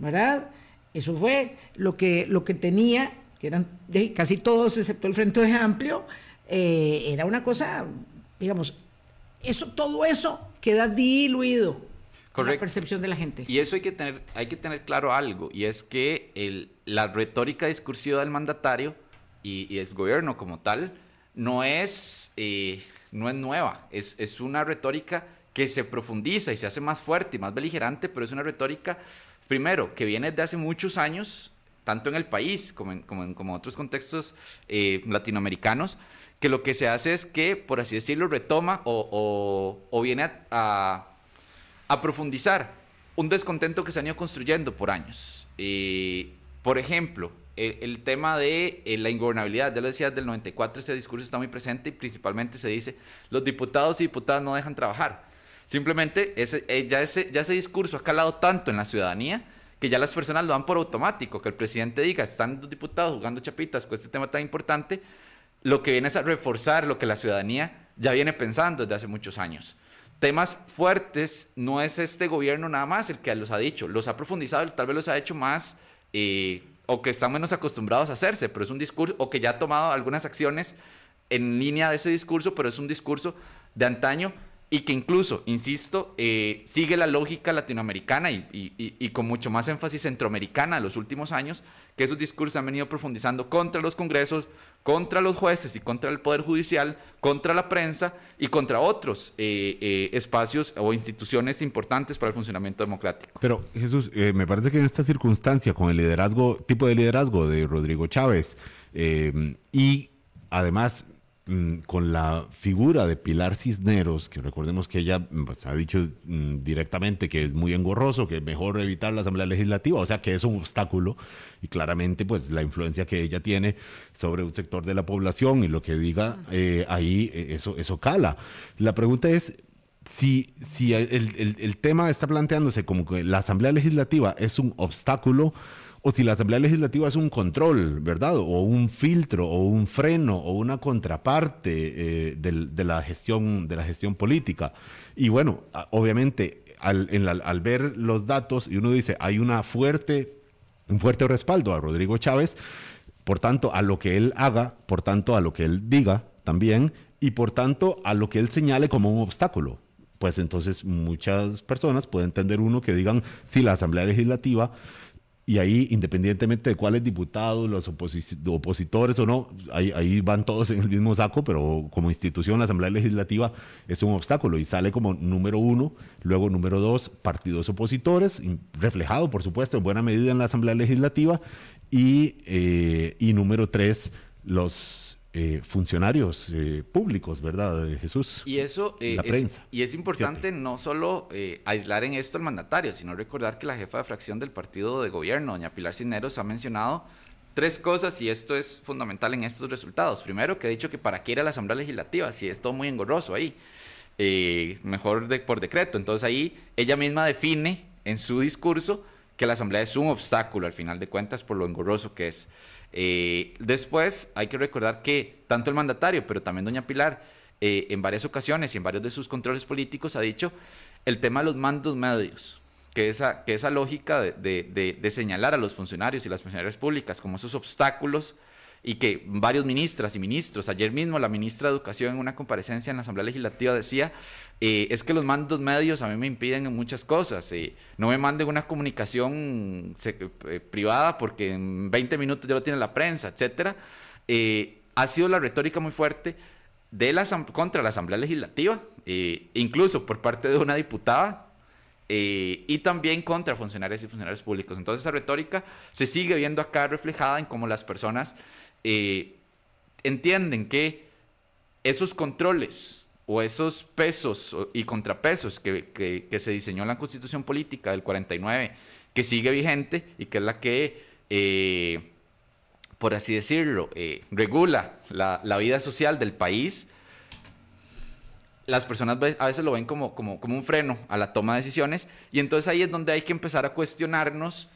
¿verdad? Eso fue lo que, lo que tenía, que eran casi todos, excepto el Frente Amplio, eh, era una cosa, digamos, eso, todo eso queda diluido en la Correcto. percepción de la gente. Y eso hay que tener, hay que tener claro algo, y es que el- la retórica discursiva del mandatario y, y el gobierno como tal no es, eh, no es nueva, es, es una retórica que se profundiza y se hace más fuerte y más beligerante, pero es una retórica, primero, que viene desde hace muchos años, tanto en el país como en, como otros contextos eh, latinoamericanos, que lo que se hace es que, por así decirlo, retoma o, o- viene a- a profundizar un descontento que se han ido construyendo por años. Eh, por ejemplo, el, el tema de eh, la ingobernabilidad, ya lo decía, del 94 ese discurso está muy presente y principalmente se dice, los diputados y diputadas no dejan trabajar. Simplemente ese, eh, ya, ese, ya ese discurso ha calado tanto en la ciudadanía que ya las personas lo dan por automático, que el presidente diga, están los diputados jugando chapitas con este tema tan importante, lo que viene es a reforzar lo que la ciudadanía ya viene pensando desde hace muchos años. Temas fuertes no es este gobierno nada más el que los ha dicho, los ha profundizado, tal vez los ha hecho más eh, o que están menos acostumbrados a hacerse, pero es un discurso o que ya ha tomado algunas acciones en línea de ese discurso, pero es un discurso de antaño y que incluso, insisto, eh, sigue la lógica latinoamericana y, con mucho más énfasis centroamericana en los últimos años, que esos discursos han venido profundizando contra los congresos, contra los jueces y contra el Poder Judicial, contra la prensa y contra otros eh, eh, espacios o instituciones importantes para el funcionamiento democrático. Pero Jesús, eh, me parece que en esta circunstancia, con el liderazgo, tipo de liderazgo de Rodrigo Chávez, y además con la figura de Pilar Cisneros, que recordemos que ella mm, pues, ha dicho mm, directamente que es muy engorroso, que es mejor evitar la Asamblea Legislativa, o sea que es un obstáculo, y claramente pues la influencia que ella tiene sobre un sector de la población y lo que diga eh, ahí, eh, eso, eso cala. La pregunta es, si, si el, el- el tema está planteándose como que la Asamblea Legislativa es un obstáculo o si la Asamblea Legislativa es un control, ¿verdad? O un filtro, o un freno, o una contraparte eh, de, la gestión, de la gestión política. Y bueno, obviamente, al ver los datos, y uno dice, hay una fuerte, un fuerte respaldo a Rodrigo Chávez, por tanto, a lo que él haga, por tanto, a lo que él diga también, y por tanto, a lo que él señale como un obstáculo. Pues entonces muchas personas pueden entender uno que digan, si la Asamblea Legislativa, y ahí, independientemente de cuáles diputados, los oposi- opositores o no, ahí, van todos en el mismo saco, pero como institución la Asamblea Legislativa es un obstáculo y sale como número uno, luego número dos, partidos opositores, reflejado por supuesto en buena medida en la Asamblea Legislativa, y, eh, y número tres, los eh, funcionarios eh, públicos, ¿verdad, eh, Jesús? Y eso eh, La es, prensa. y es importante no solo aislar en esto al mandatario, sino recordar que la jefa de fracción del partido de gobierno, doña Pilar Cisneros, ha mencionado tres cosas y esto es fundamental en estos resultados. Primero, que ha dicho que para qué ir a la Asamblea Legislativa, si es todo muy engorroso ahí, mejor de- por decreto. Entonces ahí ella misma define en su discurso que la Asamblea es un obstáculo al final de cuentas por lo engorroso que es. Eh, después hay que recordar que tanto el mandatario, pero también doña Pilar, eh, en varias ocasiones y en varios de sus controles políticos ha dicho el tema de los mandos medios. que esa, esa lógica de, señalar a los funcionarios y las funcionarias públicas como esos obstáculos y que varios ministras y ministros, ayer mismo la ministra de Educación en una comparecencia en la Asamblea Legislativa decía, eh, es que los mandos medios a mí me impiden muchas cosas, eh, no me manden una comunicación eh, privada porque en 20 minutos ya lo tiene la prensa, etcétera. ha sido la retórica muy fuerte de la, contra la Asamblea Legislativa, incluso por parte de una diputada eh, y también contra funcionarios y funcionarios públicos. Entonces esa retórica se sigue viendo acá reflejada en cómo las personas eh, entienden que esos controles o esos pesos y contrapesos que, se diseñó en la constitución política del 49, que sigue vigente y que es la que, eh, por así decirlo, regula la vida social del país, las personas a veces lo ven como, como, como un freno a la toma de decisiones. Y entonces ahí es donde hay que empezar a cuestionarnos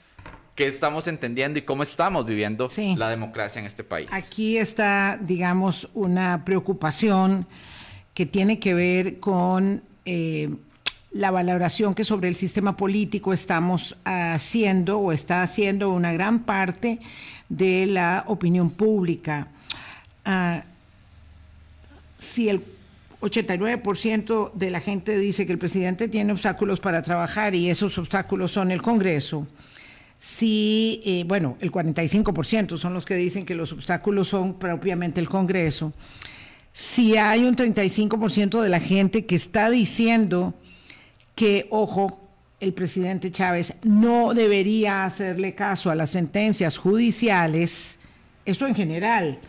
qué estamos entendiendo y cómo estamos viviendo la democracia en este país. Aquí está, digamos, una preocupación que tiene que ver con eh, la valoración que sobre el sistema político estamos haciendo o está haciendo una gran parte de la opinión pública. Ah, si el 89% de la gente dice que el presidente tiene obstáculos para trabajar y esos obstáculos son el Congreso. Si, eh, bueno, el 45% son los que dicen que los obstáculos son propiamente el Congreso. Si hay un 35% de la gente que está diciendo que, ojo, el presidente Chávez no debería hacerle caso a las sentencias judiciales, eso en general,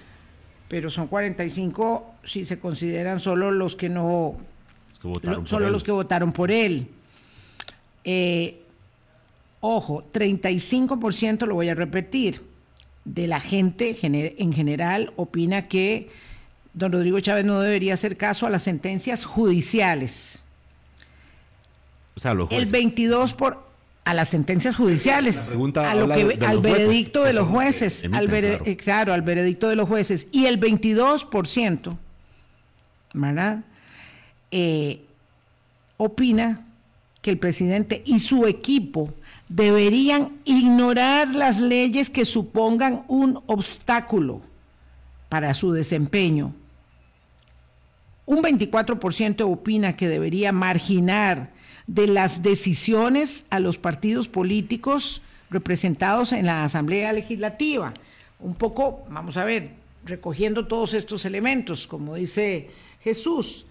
pero son 45 si se consideran solo los que no, solo los que votaron por él. Eh, ojo, 35%, lo voy a repetir, de la gente en general opina que don Rodrigo Chávez no debería hacer caso a las sentencias judiciales. O sea, los El 22 por a las sentencias judiciales, a lo que, al veredicto de los jueces, al claro. al veredicto de los jueces y el 22%, ¿verdad? Eh, opina que el presidente y su equipo deberían ignorar las leyes que supongan un obstáculo para su desempeño. Un 24% opina que debería marginar de las decisiones a los partidos políticos representados en la Asamblea Legislativa. Un poco, vamos a ver, recogiendo todos estos elementos, como dice Jesús,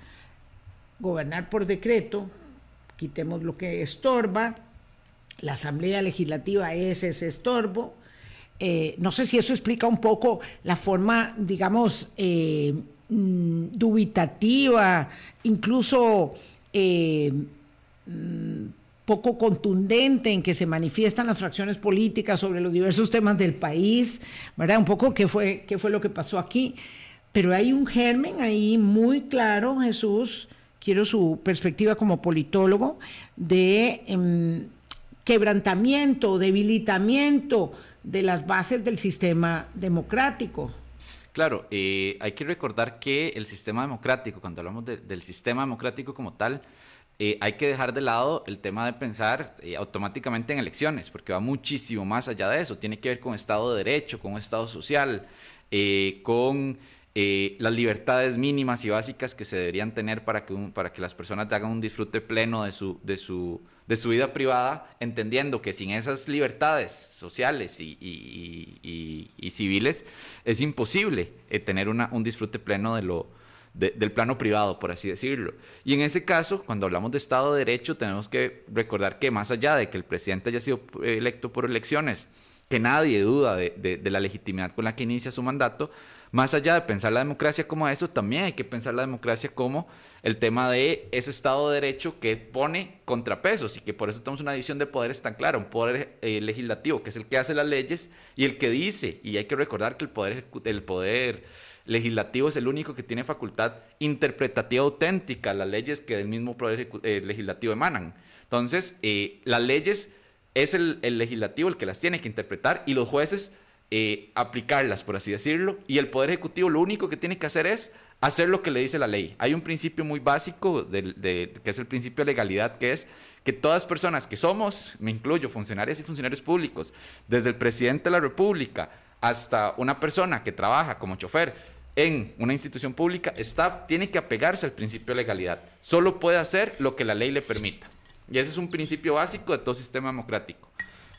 gobernar por decreto, quitemos lo que estorba, la Asamblea Legislativa es ese estorbo. Eh, no sé si eso explica un poco la forma, digamos, eh, mm, dubitativa, incluso eh, mm, poco contundente en que se manifiestan las fracciones políticas sobre los diversos temas del país, ¿verdad? Un poco qué fue, qué fue lo que pasó aquí. Pero hay un germen ahí muy claro, Jesús, quiero su perspectiva como politólogo, de em, quebrantamiento, debilitamiento de las bases del sistema democrático. Claro, eh, hay que recordar que el sistema democrático, cuando hablamos del sistema democrático como tal, eh, hay que dejar de lado el tema de pensar eh, automáticamente en elecciones, porque va muchísimo más allá de eso. Tiene que ver con Estado de Derecho, con Estado social, con eh, las libertades mínimas y básicas que se deberían tener para que, para que las personas hagan un disfrute pleno de su, de su, de su vida privada, entendiendo que sin esas libertades sociales y, y, civiles es imposible eh, tener una, un disfrute pleno de lo, del plano privado, por así decirlo. Y en ese caso, cuando hablamos de Estado de Derecho, tenemos que recordar que más allá de que el presidente haya sido electo por elecciones, que nadie duda de, la legitimidad con la que inicia su mandato, más allá de pensar la democracia como eso, también hay que pensar la democracia como el tema de ese Estado de Derecho que pone contrapesos y que por eso tenemos una división de poderes tan clara, un poder eh, legislativo que es el que hace las leyes y el que dice, y hay que recordar que el poder, el poder legislativo es el único que tiene facultad interpretativa auténtica, las leyes que del mismo poder eh, legislativo emanan. Entonces, eh, las leyes es el, el legislativo el que las tiene que interpretar y los jueces eh, aplicarlas, por así decirlo, y el Poder Ejecutivo lo único que tiene que hacer es hacer lo que le dice la ley. Hay un principio muy básico de, que es el principio de legalidad, que es que todas personas que somos, me incluyo, funcionarias y funcionarios públicos, desde el presidente de la República hasta una persona que trabaja como chofer en una institución pública, está, tiene que apegarse al principio de legalidad. Solo puede hacer lo que la ley le permita. Y ese es un principio básico de todo sistema democrático.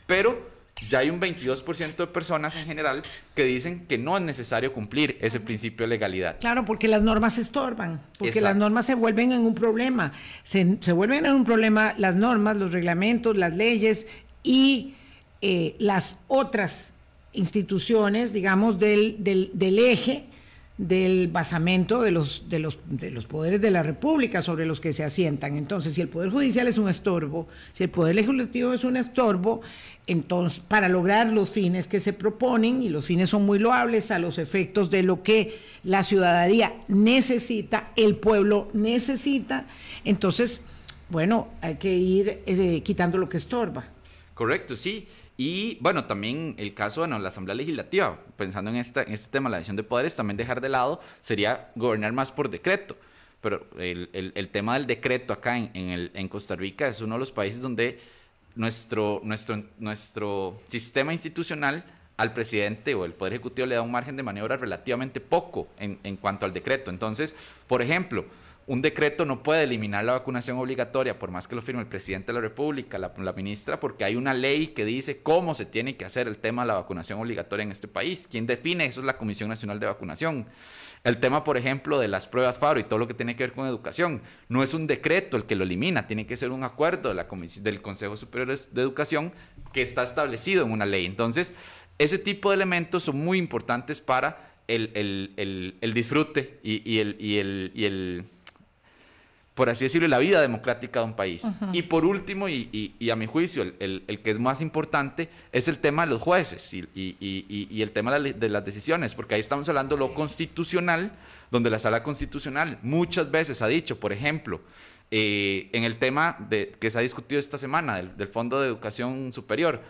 Pero ya hay un 22% de personas en general que dicen que no es necesario cumplir ese principio de legalidad. Claro, porque las normas se estorban, porque las normas se vuelven en un problema. Se, vuelven en un problema las normas, los reglamentos, las leyes y eh, las otras instituciones, digamos, del, del, del eje del basamento de los, de, los, de los poderes de la República sobre los que se asientan. Entonces, si el Poder Judicial es un estorbo, si el Poder Legislativo es un estorbo, entonces, para lograr los fines que se proponen, y los fines son muy loables a los efectos de lo que la ciudadanía necesita, el pueblo necesita, entonces, bueno, hay que ir eh, quitando lo que estorba. Correcto, sí. Y bueno, también el caso, bueno, la Asamblea Legislativa, pensando en, esta, en este tema, la división de poderes, también dejar de lado sería gobernar más por decreto. Pero el, tema del decreto acá en, en, el, en Costa Rica es uno de los países donde nuestro, nuestro, nuestro sistema institucional al presidente o el Poder Ejecutivo le da un margen de maniobra relativamente poco en, en cuanto al decreto. Entonces, por ejemplo, un decreto no puede eliminar la vacunación obligatoria, por más que lo firme el presidente de la República, la, ministra, porque hay una ley que dice cómo se tiene que hacer el tema de la vacunación obligatoria en este país. ¿Quién define eso? Es la Comisión Nacional de Vacunación. El tema, por ejemplo, de las pruebas FARO y todo lo que tiene que ver con educación, no es un decreto el que lo elimina, tiene que ser un acuerdo de la del Consejo Superior de Educación que está establecido en una ley. Entonces, ese tipo de elementos son muy importantes para el, disfrute y, el por así decirlo, la vida democrática de un país. Y por último, y, a mi juicio, el, que es más importante, es el tema de los jueces y, el tema de, las decisiones, porque ahí estamos hablando de lo constitucional, donde la sala constitucional muchas veces ha dicho, por ejemplo, eh, en el tema de, que se ha discutido esta semana del, Fondo de Educación Superior,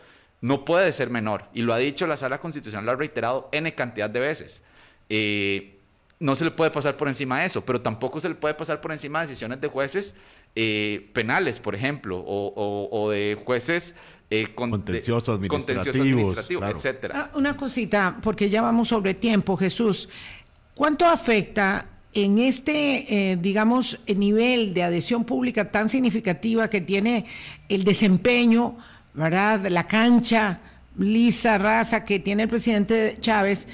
no puede ser menor, y lo ha dicho la sala constitucional, lo ha reiterado N cantidad de veces. Eh, no se le puede pasar por encima de eso, pero tampoco se le puede pasar por encima de decisiones de jueces eh, penales, por ejemplo, o, de jueces eh, contenciosos administrativos, etcétera. Ah, una cosita, porque ya vamos sobre tiempo, Jesús. ¿Cuánto afecta en este, eh, digamos, nivel de adhesión pública tan significativa que tiene el desempeño, ¿verdad? La cancha lisa, raza que tiene el presidente Chávez?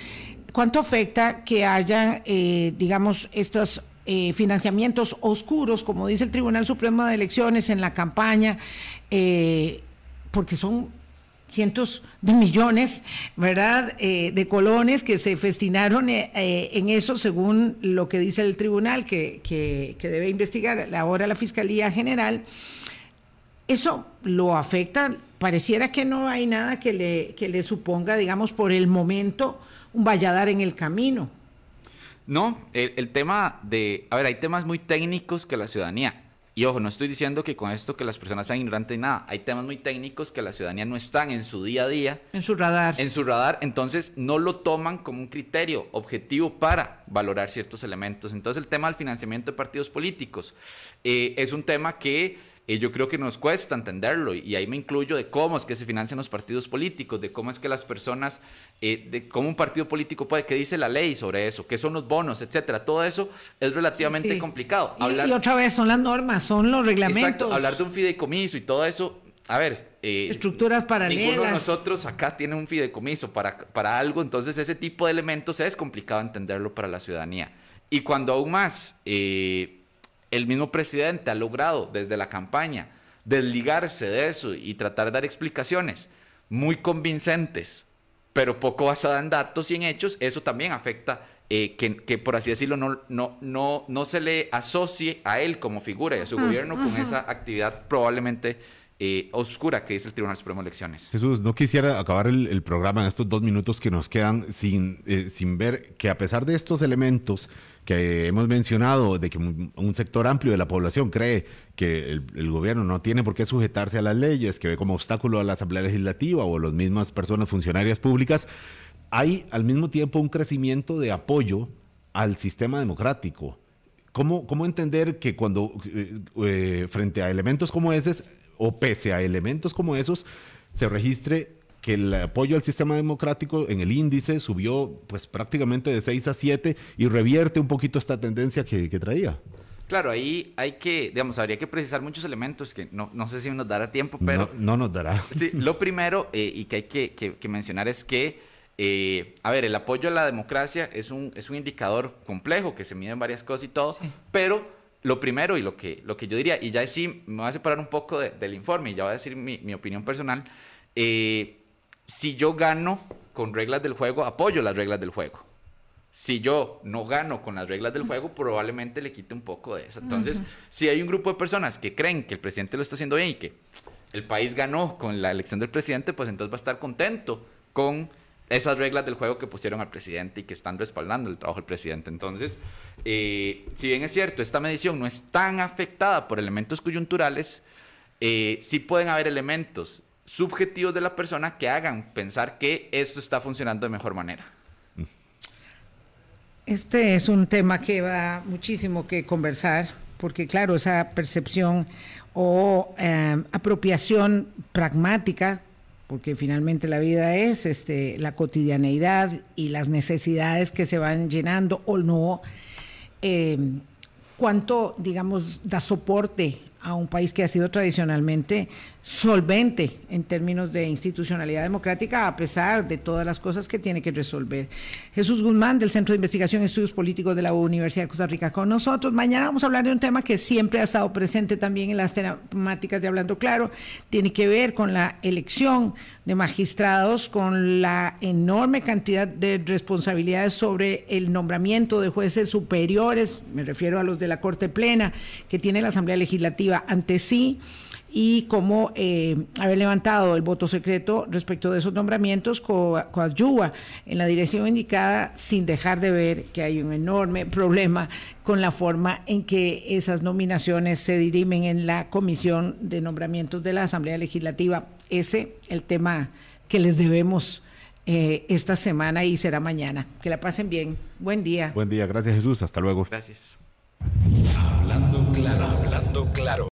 ¿Cuánto afecta que haya, eh, digamos, estos eh, financiamientos oscuros, como dice el Tribunal Supremo de Elecciones en la campaña, eh, porque son cientos de millones, ¿verdad?, de colones que se festinaron en eso según lo que dice el tribunal que, que, debe investigar ahora la Fiscalía General. Eso lo afecta, pareciera que no hay nada que le, que le suponga, digamos, por el momento, un valladar en el camino. No, el, tema de, a ver, hay temas muy técnicos que la ciudadanía, y ojo, no estoy diciendo que con esto que las personas sean ignorantes y nada, hay temas muy técnicos que la ciudadanía no están en su día a día. En su radar. En su radar, entonces no lo toman como un criterio objetivo para valorar ciertos elementos. Entonces el tema del financiamiento de partidos políticos eh, es un tema que y yo creo que nos cuesta entenderlo, y ahí me incluyo de cómo es que se financian los partidos políticos, de cómo es que las personas, eh, de cómo un partido político puede, qué dice la ley sobre eso, qué son los bonos, etcétera. Todo eso es relativamente complicado. y, otra vez son las normas, son los reglamentos. Exacto, hablar de un fideicomiso y todo eso, a ver. Eh, Estructuras paralelas. Ninguno de nosotros acá tiene un fideicomiso para, para algo, entonces ese tipo de elementos es complicado entenderlo para la ciudadanía. Y cuando aún más. Eh, el mismo presidente ha logrado desde la campaña desligarse de eso y tratar de dar explicaciones muy convincentes, pero poco basadas en datos y en hechos, eso también afecta eh, que, por así decirlo, no, no, no, no se le asocie a él como figura y a su gobierno con esa actividad probablemente eh, oscura que es el Tribunal Supremo de Elecciones. Jesús, no quisiera acabar el, programa en estos dos minutos que nos quedan sin, eh, sin ver que a pesar de estos elementos, que hemos mencionado de que un, sector amplio de la población cree que el, gobierno no tiene por qué sujetarse a las leyes, que ve como obstáculo a la Asamblea Legislativa o a las mismas personas funcionarias públicas, hay al mismo tiempo un crecimiento de apoyo al sistema democrático. ¿Cómo, cómo entender que cuando eh, eh, frente a elementos como esos, o pese a elementos como esos, se registre que el apoyo al sistema democrático en el índice subió pues prácticamente de 6 a 7 y revierte un poquito esta tendencia que, traía. Claro, ahí hay que, digamos, habría que precisar muchos elementos que no, no sé si nos dará tiempo, pero... No, nos dará. Sí, lo primero eh, y que hay que, que, mencionar es que, eh, a ver, el apoyo a la democracia es un, es un indicador complejo que se mide en varias cosas y todo, pero lo primero y lo que, lo que yo diría, y ya sí me voy a separar un poco del informe y ya voy a decir mi, mi opinión personal, eh, si yo gano con reglas del juego, apoyo las reglas del juego. Si yo no gano con las reglas del juego, probablemente le quite un poco de eso. Entonces, si hay un grupo de personas que creen que el presidente lo está haciendo bien y que el país ganó con la elección del presidente, pues entonces va a estar contento con esas reglas del juego que pusieron al presidente y que están respaldando el trabajo del presidente. Entonces, eh, si bien es cierto, esta medición no es tan afectada por elementos coyunturales, eh, sí pueden haber elementos subjetivos de la persona que hagan pensar que esto está funcionando de mejor manera. Este es un tema que va muchísimo que conversar, porque claro, esa percepción o eh, apropiación pragmática, porque finalmente la vida es este, la cotidianeidad y las necesidades que se van llenando o no, eh, cuánto, digamos, da soporte a un país que ha sido tradicionalmente solvente en términos de institucionalidad democrática, a pesar de todas las cosas que tiene que resolver. Jesús Guzmán, del Centro de Investigación y Estudios Políticos de la Universidad de Costa Rica, con nosotros. Mañana vamos a hablar de un tema que siempre ha estado presente también en las temáticas de Hablando Claro, tiene que ver con la elección de magistrados, con la enorme cantidad de responsabilidades sobre el nombramiento de jueces superiores, me refiero a los de la Corte Plena, que tiene la Asamblea Legislativa ante sí y cómo eh, haber levantado el voto secreto respecto de esos nombramientos co coadyuva en la dirección indicada sin dejar de ver que hay un enorme problema con la forma en que esas nominaciones se dirimen en la comisión de nombramientos de la Asamblea Legislativa. Ese el tema que les debemos eh, esta semana y será mañana. Que la pasen bien. Buen día. Buen día. Gracias Jesús. Hasta luego. Gracias. Hablando claro, hablando claro.